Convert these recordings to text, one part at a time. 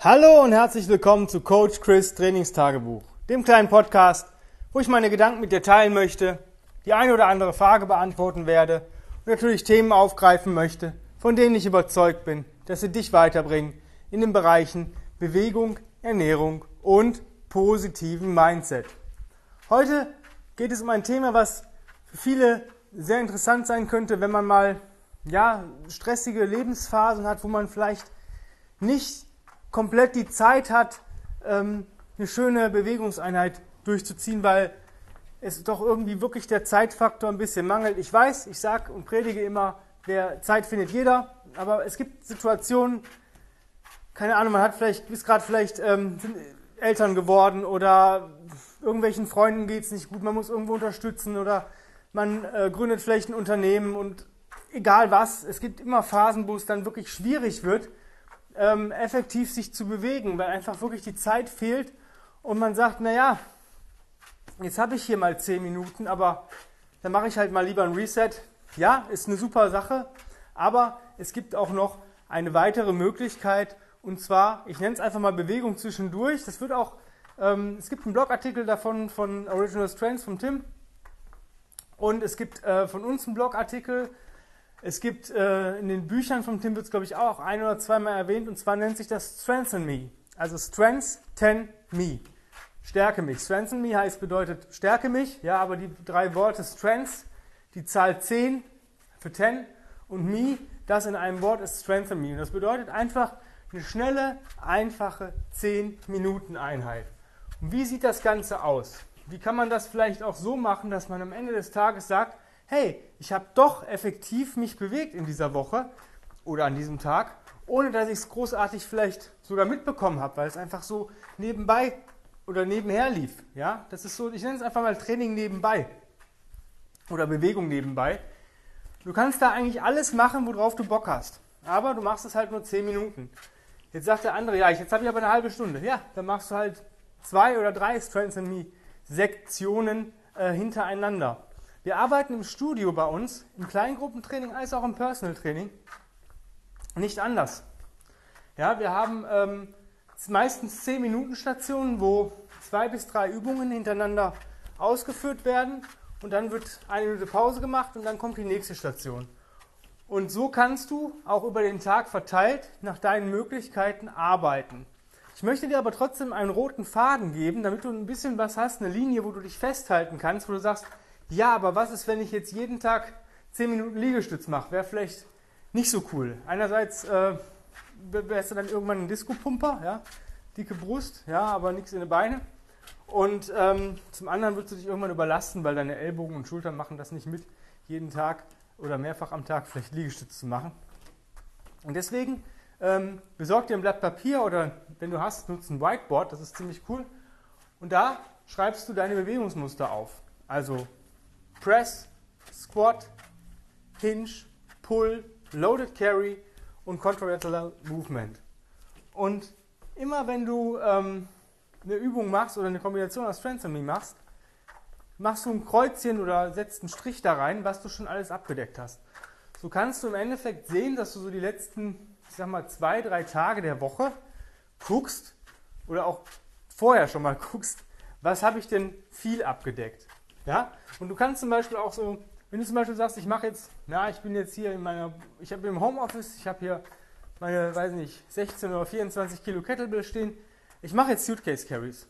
Hallo und herzlich willkommen zu Coach Chris Trainingstagebuch, dem kleinen Podcast, wo ich meine Gedanken mit dir teilen möchte, die eine oder andere Frage beantworten werde und natürlich Themen aufgreifen möchte, von denen ich überzeugt bin, dass sie dich weiterbringen in den Bereichen Bewegung, Ernährung und positiven Mindset. Heute geht es um ein Thema, was für viele sehr interessant sein könnte, wenn man mal ja, stressige Lebensphasen hat, wo man vielleicht nicht komplett die Zeit hat, ähm, eine schöne Bewegungseinheit durchzuziehen, weil es doch irgendwie wirklich der Zeitfaktor ein bisschen mangelt. Ich weiß, ich sage und predige immer, wer Zeit findet jeder, aber es gibt Situationen, keine Ahnung, man hat vielleicht, ist gerade vielleicht ähm, Eltern geworden oder irgendwelchen Freunden geht es nicht gut, man muss irgendwo unterstützen oder man äh, gründet vielleicht ein Unternehmen und egal was, es gibt immer Phasen, wo es dann wirklich schwierig wird ähm, effektiv sich zu bewegen, weil einfach wirklich die Zeit fehlt und man sagt, naja, jetzt habe ich hier mal 10 Minuten, aber dann mache ich halt mal lieber ein Reset. Ja, ist eine super Sache, aber es gibt auch noch eine weitere Möglichkeit und zwar, ich nenne es einfach mal Bewegung zwischendurch. Das wird auch, ähm, es gibt einen Blogartikel davon von Original Strengths von Tim und es gibt äh, von uns einen Blogartikel es gibt äh, in den Büchern von Tim wird glaube ich, auch ein oder zweimal erwähnt, und zwar nennt sich das Strengthen Me. Also Strengthen Me. Stärke mich. Strengthen Me heißt, bedeutet stärke mich, ja, aber die drei Worte Strength, die Zahl 10 für 10 und Me, das in einem Wort ist Strengthen Me. Und das bedeutet einfach eine schnelle, einfache 10 Minuten Einheit. Und wie sieht das Ganze aus? Wie kann man das vielleicht auch so machen, dass man am Ende des Tages sagt, hey, ich habe doch effektiv mich bewegt in dieser Woche oder an diesem Tag, ohne dass ich es großartig vielleicht sogar mitbekommen habe, weil es einfach so nebenbei oder nebenher lief. Ja, das ist so, ich nenne es einfach mal Training nebenbei oder Bewegung nebenbei. Du kannst da eigentlich alles machen, worauf du Bock hast. Aber du machst es halt nur 10 Minuten. Jetzt sagt der andere, ja, jetzt habe ich aber eine halbe Stunde. Ja, dann machst du halt zwei oder drei Strengths and Me Sektionen äh, hintereinander. Wir arbeiten im Studio bei uns, im Kleingruppentraining als auch im Personal Training, nicht anders. Ja, wir haben ähm, meistens 10 Minuten Stationen, wo zwei bis drei Übungen hintereinander ausgeführt werden und dann wird eine Minute Pause gemacht und dann kommt die nächste Station. Und so kannst du auch über den Tag verteilt nach deinen Möglichkeiten arbeiten. Ich möchte dir aber trotzdem einen roten Faden geben, damit du ein bisschen was hast, eine Linie, wo du dich festhalten kannst, wo du sagst, ja, aber was ist, wenn ich jetzt jeden Tag 10 Minuten Liegestütz mache? Wäre vielleicht nicht so cool. Einerseits äh, wärst du dann irgendwann ein Disco-Pumper, ja? dicke Brust, ja, aber nichts in den Beine. Und ähm, zum anderen würdest du dich irgendwann überlasten, weil deine Ellbogen und Schultern machen das nicht mit, jeden Tag oder mehrfach am Tag vielleicht Liegestütz zu machen. Und deswegen ähm, besorg dir ein Blatt Papier oder wenn du hast, nutze ein Whiteboard, das ist ziemlich cool. Und da schreibst du deine Bewegungsmuster auf. Also Press, Squat, Hinge, Pull, Loaded Carry und Contralateral Movement. Und immer wenn du ähm, eine Übung machst oder eine Kombination aus Me machst, machst du ein Kreuzchen oder setzt einen Strich da rein, was du schon alles abgedeckt hast. So kannst du im Endeffekt sehen, dass du so die letzten, ich sag mal, zwei, drei Tage der Woche guckst oder auch vorher schon mal guckst, was habe ich denn viel abgedeckt. Ja? Und du kannst zum Beispiel auch so, wenn du zum Beispiel sagst, ich mache jetzt, na, ich bin jetzt hier in meiner, ich habe im Homeoffice, ich habe hier meine, weiß nicht, 16 oder 24 Kilo Kettlebell stehen. Ich mache jetzt Suitcase Carries.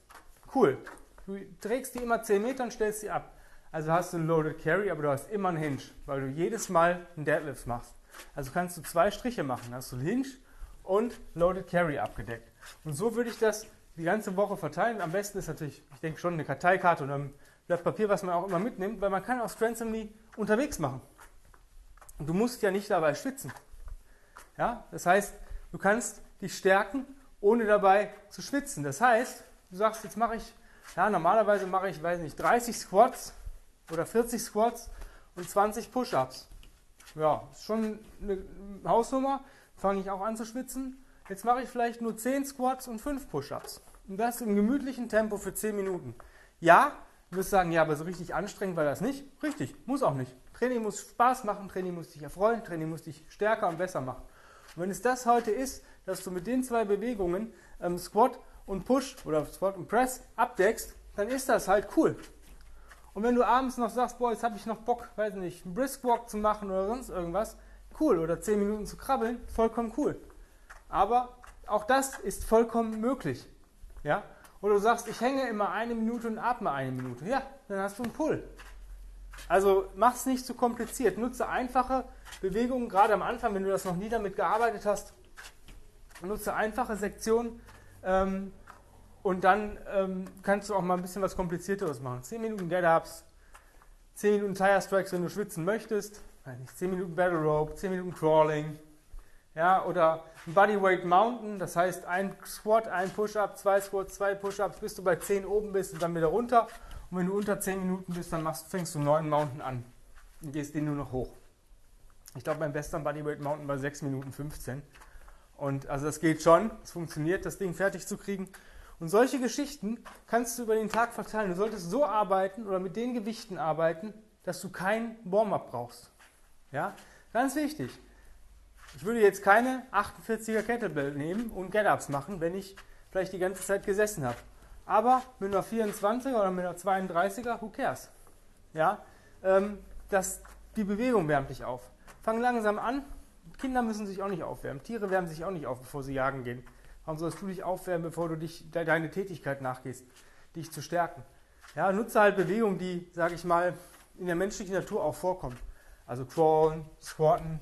Cool. Du trägst die immer 10 Meter und stellst sie ab. Also hast du einen Loaded Carry, aber du hast immer einen Hinge, weil du jedes Mal einen Deadlift machst. Also kannst du zwei Striche machen. Hast du einen Hinge und Loaded Carry abgedeckt. Und so würde ich das die ganze Woche verteilen. Am besten ist natürlich, ich denke schon, eine Karteikarte oder ein Blatt Papier, was man auch immer mitnimmt, weil man kann auch Strength Only unterwegs machen. Und du musst ja nicht dabei schwitzen. Ja, das heißt, du kannst dich stärken, ohne dabei zu schwitzen. Das heißt, du sagst, jetzt mache ich, ja, normalerweise mache ich, weiß nicht, 30 Squats oder 40 Squats und 20 Push-Ups. Ja, ist schon eine Hausnummer. Fange ich auch an zu schwitzen. Jetzt mache ich vielleicht nur 10 Squats und 5 Push-Ups. Und das im gemütlichen Tempo für 10 Minuten. Ja, Du wirst sagen, ja, aber so richtig anstrengend war das nicht. Richtig, muss auch nicht. Training muss Spaß machen, Training muss dich erfreuen, Training muss dich stärker und besser machen. Und wenn es das heute ist, dass du mit den zwei Bewegungen ähm, Squat und Push oder Squat und Press abdeckst, dann ist das halt cool. Und wenn du abends noch sagst, boah, jetzt habe ich noch Bock, weiß nicht, einen Brisk Walk zu machen oder sonst irgendwas, cool. Oder 10 Minuten zu krabbeln, vollkommen cool. Aber auch das ist vollkommen möglich. Ja? Oder du sagst, ich hänge immer eine Minute und atme eine Minute. Ja, dann hast du einen Pull. Also mach es nicht zu kompliziert. Nutze einfache Bewegungen, gerade am Anfang, wenn du das noch nie damit gearbeitet hast. Nutze einfache Sektionen ähm, und dann ähm, kannst du auch mal ein bisschen was Komplizierteres machen. 10 Minuten Get-Ups, 10 Minuten Tire Strikes, wenn du schwitzen möchtest. 10 Minuten Battle Rope, 10 Minuten Crawling. Ja, oder ein Bodyweight Mountain, das heißt ein Squat, ein Push-Up, zwei Squats, zwei Push-Ups, bis du bei 10 oben bist und dann wieder runter. Und wenn du unter 10 Minuten bist, dann machst, fängst du neuen Mountain an und gehst den nur noch hoch. Ich glaube, mein bester Bodyweight Mountain war 6 Minuten 15. Und also das geht schon, es funktioniert, das Ding fertig zu kriegen. Und solche Geschichten kannst du über den Tag verteilen. Du solltest so arbeiten oder mit den Gewichten arbeiten, dass du kein Warm-up brauchst. Ja, ganz wichtig. Ich würde jetzt keine 48er Kettlebell nehmen und Get-Ups machen, wenn ich vielleicht die ganze Zeit gesessen habe. Aber mit einer 24er oder mit einer 32er, who cares? Ja, ähm, das, die Bewegung wärmt dich auf. Fang langsam an. Kinder müssen sich auch nicht aufwärmen. Tiere wärmen sich auch nicht auf, bevor sie jagen gehen. Warum sollst du dich aufwärmen, bevor du dich, de, deine Tätigkeit nachgehst, dich zu stärken? Ja, nutze halt Bewegungen, die, sage ich mal, in der menschlichen Natur auch vorkommen. Also Crawlen, Squatten,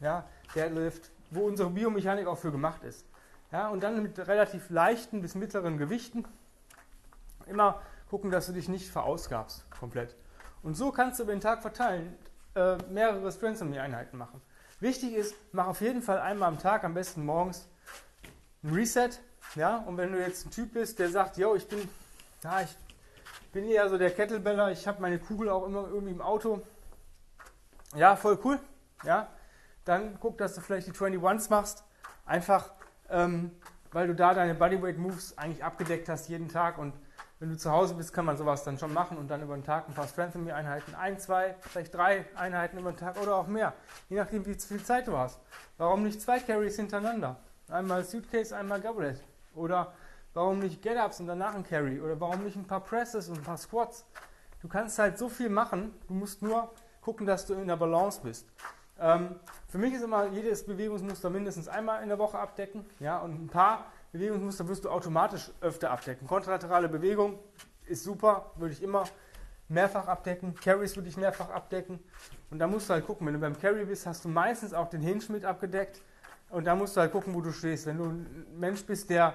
ja, Deadlift, wo unsere Biomechanik auch für gemacht ist. Ja, und dann mit relativ leichten bis mittleren Gewichten immer gucken, dass du dich nicht verausgabst komplett. Und so kannst du über den Tag verteilen äh, mehrere Strength Einheiten machen. Wichtig ist, mach auf jeden Fall einmal am Tag, am besten morgens, ein Reset. Ja, und wenn du jetzt ein Typ bist, der sagt, yo, ich bin, ja, ich bin eher so der Kettlebeller, ich habe meine Kugel auch immer irgendwie im Auto. Ja, voll cool. Ja, dann guck, dass du vielleicht die 21s machst. Einfach, ähm, weil du da deine Bodyweight Moves eigentlich abgedeckt hast jeden Tag und wenn du zu Hause bist, kann man sowas dann schon machen und dann über den Tag ein paar Strength Einheiten, ein, zwei, vielleicht drei Einheiten über den Tag oder auch mehr, je nachdem, wie viel Zeit du hast. Warum nicht zwei Carries hintereinander? Einmal Suitcase, einmal Goblet. Oder warum nicht Get-Ups und danach ein Carry? Oder warum nicht ein paar Presses und ein paar Squats? Du kannst halt so viel machen, du musst nur gucken, dass du in der Balance bist. Ähm, für mich ist immer jedes Bewegungsmuster mindestens einmal in der Woche abdecken. Ja, und ein paar Bewegungsmuster wirst du automatisch öfter abdecken. Kontralaterale Bewegung ist super, würde ich immer mehrfach abdecken. Carries würde ich mehrfach abdecken. Und da musst du halt gucken, wenn du beim Carry bist, hast du meistens auch den Hinge mit abgedeckt. Und da musst du halt gucken, wo du stehst. Wenn du ein Mensch bist, der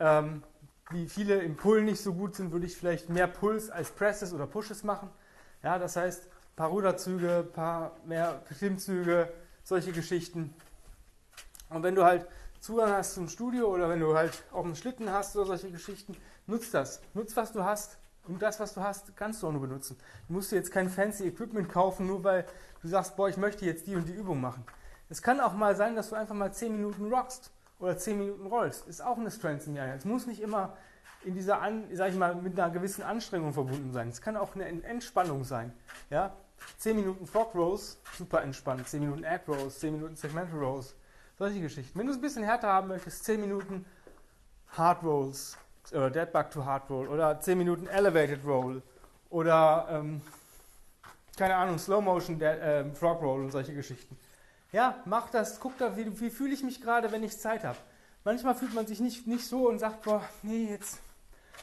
ähm, wie viele im Pull nicht so gut sind, würde ich vielleicht mehr Pulls als Presses oder Pushes machen. Ja, das heißt, paar Ruderzüge, paar mehr Klimmzüge, solche Geschichten. Und wenn du halt Zugang hast zum Studio oder wenn du halt auch einen Schlitten hast oder solche Geschichten, nutz das. Nutz, was du hast. Und das, was du hast, kannst du auch nur benutzen. Du musst dir jetzt kein fancy Equipment kaufen, nur weil du sagst, boah, ich möchte jetzt die und die Übung machen. Es kann auch mal sein, dass du einfach mal 10 Minuten rockst oder 10 Minuten rollst. Ist auch eine Strength in Es muss nicht immer in dieser, sag ich mal, mit einer gewissen Anstrengung verbunden sein. Es kann auch eine Entspannung sein. Ja? 10 Minuten Frog Rows, super entspannt. 10 Minuten Egg Rows, 10 Minuten Segmental Rows. Solche Geschichten. Wenn du es ein bisschen härter haben möchtest, 10 Minuten Hard Rolls oder Dead Bug to Hard Roll oder 10 Minuten Elevated Roll oder ähm, keine Ahnung, Slow Motion Dead, äh, Frog Roll und solche Geschichten. Ja, mach das, guck da, wie, wie fühle ich mich gerade, wenn ich Zeit habe. Manchmal fühlt man sich nicht, nicht so und sagt, boah, nee, jetzt,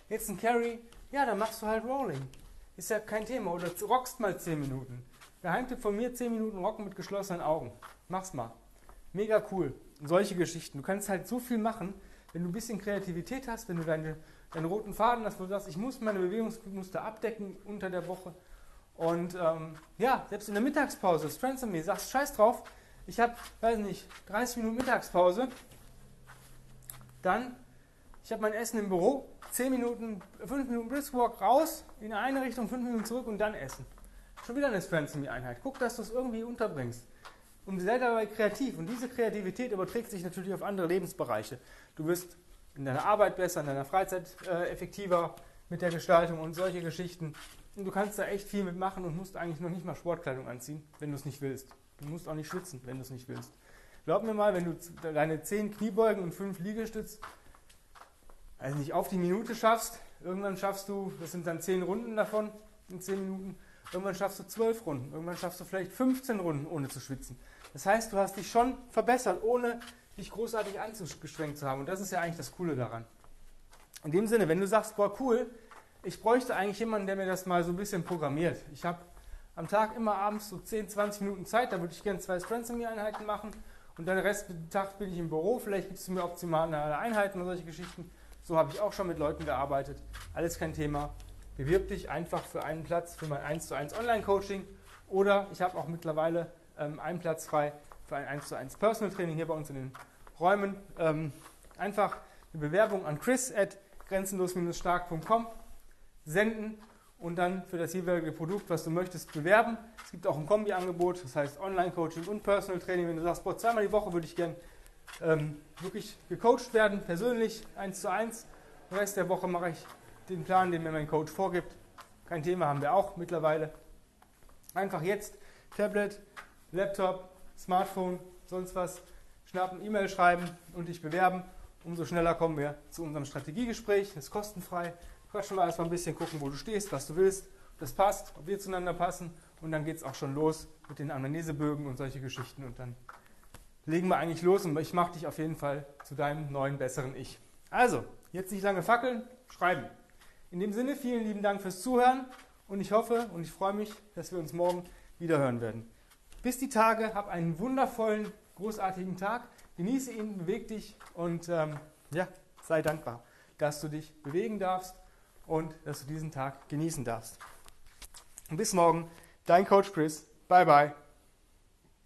jetzt ein Carry. Ja, dann machst du halt Rolling. Ist ja kein Thema. Oder rockst mal 10 Minuten. Geheimtipp von mir, 10 Minuten rocken mit geschlossenen Augen. Mach's mal. Mega cool. solche Geschichten. Du kannst halt so viel machen, wenn du ein bisschen Kreativität hast, wenn du deine, deinen roten Faden hast, wo du sagst, ich muss meine Bewegungsmuster abdecken unter der Woche. Und ähm, ja, selbst in der Mittagspause, Strength Me, sagst scheiß drauf, ich habe, weiß nicht, 30 Minuten Mittagspause, dann, ich habe mein Essen im Büro, 10 Minuten, 5 Minuten Brisk raus, in eine Richtung, 5 Minuten zurück und dann essen. Schon wieder eine Strength Me Einheit. Guck, dass du es irgendwie unterbringst und sei dabei kreativ. Und diese Kreativität überträgt sich natürlich auf andere Lebensbereiche. Du wirst in deiner Arbeit besser, in deiner Freizeit äh, effektiver mit der Gestaltung und solche Geschichten. Und du kannst da echt viel mitmachen und musst eigentlich noch nicht mal Sportkleidung anziehen, wenn du es nicht willst. Du musst auch nicht schwitzen, wenn du es nicht willst. Glaub mir mal, wenn du deine 10 Kniebeugen und 5 Liegestütz also nicht auf die Minute schaffst, irgendwann schaffst du, das sind dann 10 Runden davon in 10 Minuten, irgendwann schaffst du 12 Runden, irgendwann schaffst du vielleicht 15 Runden ohne zu schwitzen. Das heißt, du hast dich schon verbessert, ohne dich großartig angestrengt zu haben. Und das ist ja eigentlich das Coole daran. In dem Sinne, wenn du sagst, boah, cool, ich bräuchte eigentlich jemanden, der mir das mal so ein bisschen programmiert. Ich habe am Tag immer abends so 10, 20 Minuten Zeit, da würde ich gerne zwei Strengths Einheiten machen und dann den Rest des Tages bin ich im Büro, vielleicht gibt es mir optimale Einheiten oder solche Geschichten. So habe ich auch schon mit Leuten gearbeitet. Alles kein Thema. Bewirb dich einfach für einen Platz für mein 1 zu 1 Online-Coaching oder ich habe auch mittlerweile ähm, einen Platz frei für ein 1 zu 1 Personal Training hier bei uns in den Räumen. Ähm, einfach eine Bewerbung an chris at grenzenlos-stark.com senden und dann für das jeweilige Produkt, was du möchtest, bewerben. Es gibt auch ein Kombi-Angebot, das heißt Online-Coaching und Personal Training. Wenn du sagst, boah, zweimal die Woche würde ich gern ähm, wirklich gecoacht werden, persönlich, eins zu eins. Den Rest der Woche mache ich den Plan, den mir mein Coach vorgibt. Kein Thema, haben wir auch mittlerweile. Einfach jetzt Tablet, Laptop, Smartphone, sonst was, schnappen, E-Mail schreiben und dich bewerben. Umso schneller kommen wir zu unserem Strategiegespräch. Das ist kostenfrei. Quatschen wir erstmal ein bisschen, gucken, wo du stehst, was du willst, ob das passt, ob wir zueinander passen. Und dann geht es auch schon los mit den Anamnesebögen und solche Geschichten. Und dann legen wir eigentlich los und ich mache dich auf jeden Fall zu deinem neuen, besseren Ich. Also, jetzt nicht lange fackeln, schreiben. In dem Sinne, vielen lieben Dank fürs Zuhören und ich hoffe und ich freue mich, dass wir uns morgen wieder hören werden. Bis die Tage, hab einen wundervollen, großartigen Tag, genieße ihn, beweg dich und ähm, ja, sei dankbar, dass du dich bewegen darfst und dass du diesen Tag genießen darfst. Und bis morgen, dein Coach Chris. Bye bye.